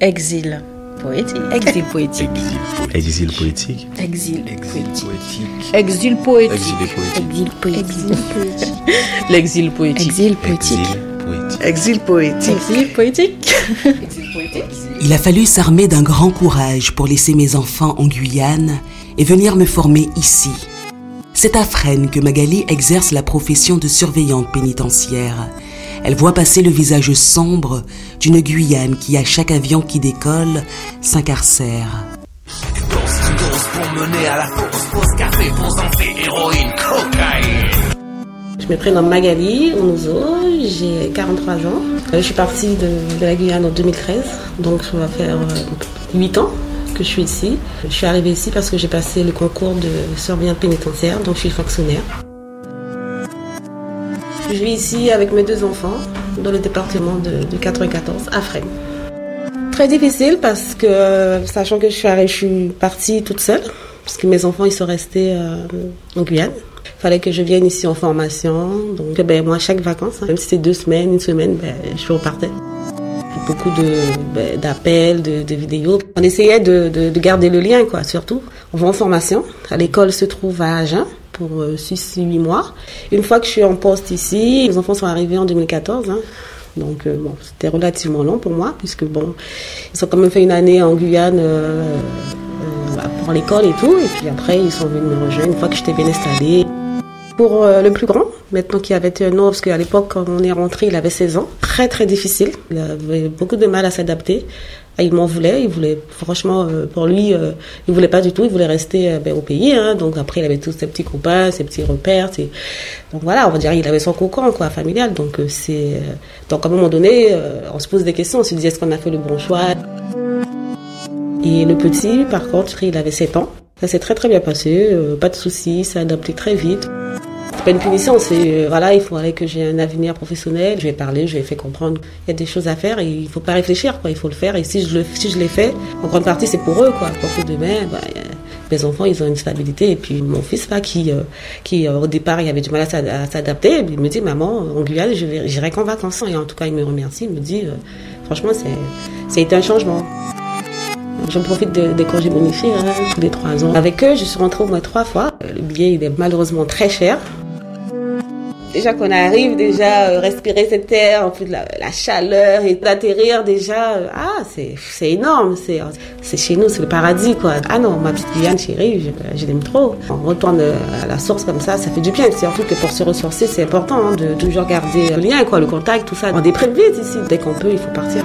Exil poétique. Exil poétique. Exil poétique. Exil poétique. Exil poétique. Exil poétique. L'exil poétique. Exil poétique. Exil poétique. Exil poétique. Exil poétique. Il a fallu s'armer d'un grand courage pour laisser mes enfants en Guyane et venir me former ici. C'est à Fresnes que Magali exerce la profession de surveillante pénitentiaire. Elle voit passer le visage sombre d'une Guyane qui, à chaque avion qui décolle, s'incarcère. Je me prénomme Magali Onuzo, j'ai 43 ans. Je suis partie de, la Guyane en 2013, donc ça va faire 8 ans que je suis ici. Je suis arrivée ici parce que j'ai passé le concours de surveillante pénitentiaire, donc je suis fonctionnaire. Je vis ici avec mes deux enfants dans le département de, 94 à Fresnes. Très difficile parce que, sachant que je suis, partie toute seule, parce que mes enfants ils sont restés euh, en Guyane. Il fallait que je vienne ici en formation. Donc, ben, moi, chaque vacances, hein, même si c'est deux semaines, une semaine, ben, je repartais. Beaucoup ben, d'appels, de, de, vidéos. On essayait de, de, garder le lien, quoi, surtout. On va en formation. L'école se trouve à Agen pour 6-8 euh, mois. Une fois que je suis en poste ici, les enfants sont arrivés en 2014. Hein. Donc, euh, bon, c'était relativement long pour moi, puisque, bon, ils ont quand même fait une année en Guyane euh, pour l'école et tout. Et puis après, ils sont venus me rejoindre une fois que j'étais bien installée. Pour le plus grand, maintenant qu'il avait un an, parce qu'à l'époque, quand on est rentré, il avait 16 ans. Très, très difficile. Il avait beaucoup de mal à s'adapter ah, il m'en voulait, il voulait, franchement, euh, pour lui, euh, il voulait pas du tout, il voulait rester euh, ben, au pays. Hein, donc après, il avait tous ses petits copains, ses petits repères. Donc voilà, on va dire, il avait son cocon, quoi, familial. Donc c'est, donc à un moment donné, on se pose des questions, on se dit, est-ce qu'on a fait le bon choix? Et le petit, par contre, il avait 7 ans. Ça s'est très très bien passé, pas de soucis, s'est adapté très vite une punition, c'est euh, voilà, il faudrait que j'ai un avenir professionnel. Je vais parler, je vais faire comprendre. Il y a des choses à faire et il faut pas réfléchir, quoi. Il faut le faire. Et si je le, si je l'ai fait, en grande partie, c'est pour eux, quoi. Pour que demain, bah, mes enfants, ils ont une stabilité. Et puis mon fils là, qui, euh, qui euh, au départ, il avait du mal à s'adapter, il me dit, maman, en Guyane, j'irai qu'en vacances. Et en tout cas, il me remercie, il me dit, franchement, c'est, un changement. J'en profite des congés bonifiés hein, tous les trois ans. Avec eux, je suis rentrée au moins trois fois. Le billet, il est malheureusement très cher. Déjà qu'on arrive, déjà euh, respirer cette air, en plus de la, chaleur et d'atterrir déjà, euh, ah c'est c'est énorme, c'est c'est chez nous, c'est le paradis quoi. Ah non, ma petite Guyane chérie, je, l'aime trop. On retourne euh, à la source comme ça, ça fait du bien. Surtout que pour se ressourcer, c'est important hein, de toujours garder le lien quoi, le contact, tout ça. On déprime vite ici. Dès qu'on peut, il faut partir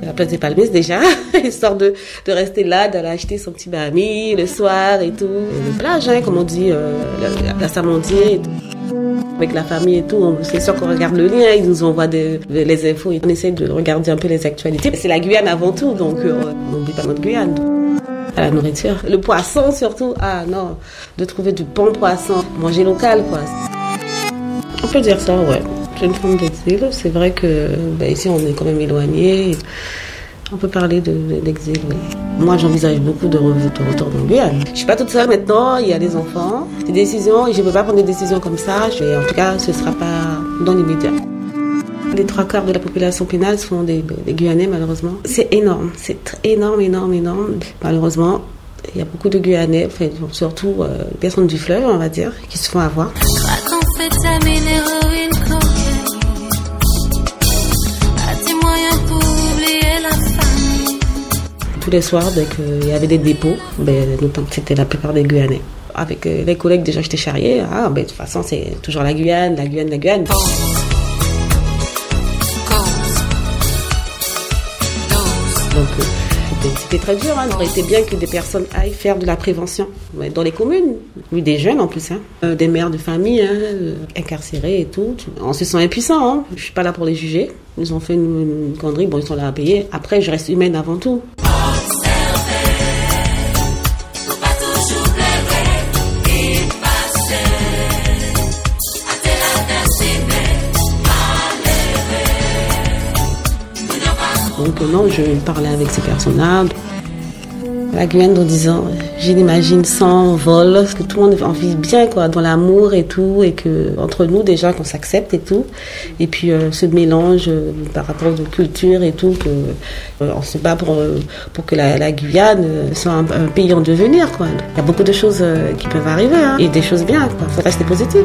la place des Palmiers déjà, histoire de, de rester là, d'aller acheter son petit bami le soir et tout. Et les hein, comme on dit, la, Amandier et tout avec la famille et tout, c'est sûr qu'on regarde le lien, ils nous envoient les infos, on essaie de regarder un peu les actualités. C'est la Guyane avant tout, donc euh, on n'oublie pas notre Guyane. À la nourriture. Le poisson surtout, ah non, de trouver du bon poisson, manger local quoi. On peut dire ça, ouais. C'est une forme d'exil. C'est vrai que ben, ici on est quand même éloigné. On peut parler d'exil, oui. Moi, j'envisage beaucoup de, retour dans Guyane. Je suis pas toute seule maintenant, il y a des enfants. Des décisions, je ne peux pas prendre des décisions comme ça. en tout cas, ce ne sera pas dans l'immédiat. Les trois quarts de la population pénale sont des, Guyanais, malheureusement. C'est énorme, c'est énorme, énorme, énorme. Malheureusement, il y a beaucoup de Guyanais, surtout euh, personnes du fleuve, on va dire, qui se font avoir. Tous les soirs, dès qu'il y avait des dépôts, ben, c'était la plupart des Guyanais. Avec euh, les collègues, déjà, j'étais charriée. Ah, ben, de toute façon, c'est toujours la Guyane, la Guyane, la Guyane. Euh, c'était très dur. Hein. Il aurait été bien que des personnes aillent faire de la prévention dans les communes. Oui, des jeunes en plus. Hein. Euh, des mères de famille hein, incarcérées et tout. On se sent impuissant. Hein. Je suis pas là pour les juger. Ils ont fait une, une connerie. Bon, ils sont là à payer. Après, je reste humaine avant tout. Donc non, je parlais avec ces personnes-là. la Guyane en disant, je l'imagine sans vol, que tout le monde en vit bien, quoi, dans l'amour et tout, et que entre nous déjà qu'on s'accepte et tout, et puis euh, ce mélange euh, par rapport aux cultures et tout, que euh, on se bat pour pour que la, Guyane soit un, pays en devenir, quoi. Il y a beaucoup de choses qui peuvent arriver, hein, et des choses bien, quoi. Faut rester positif.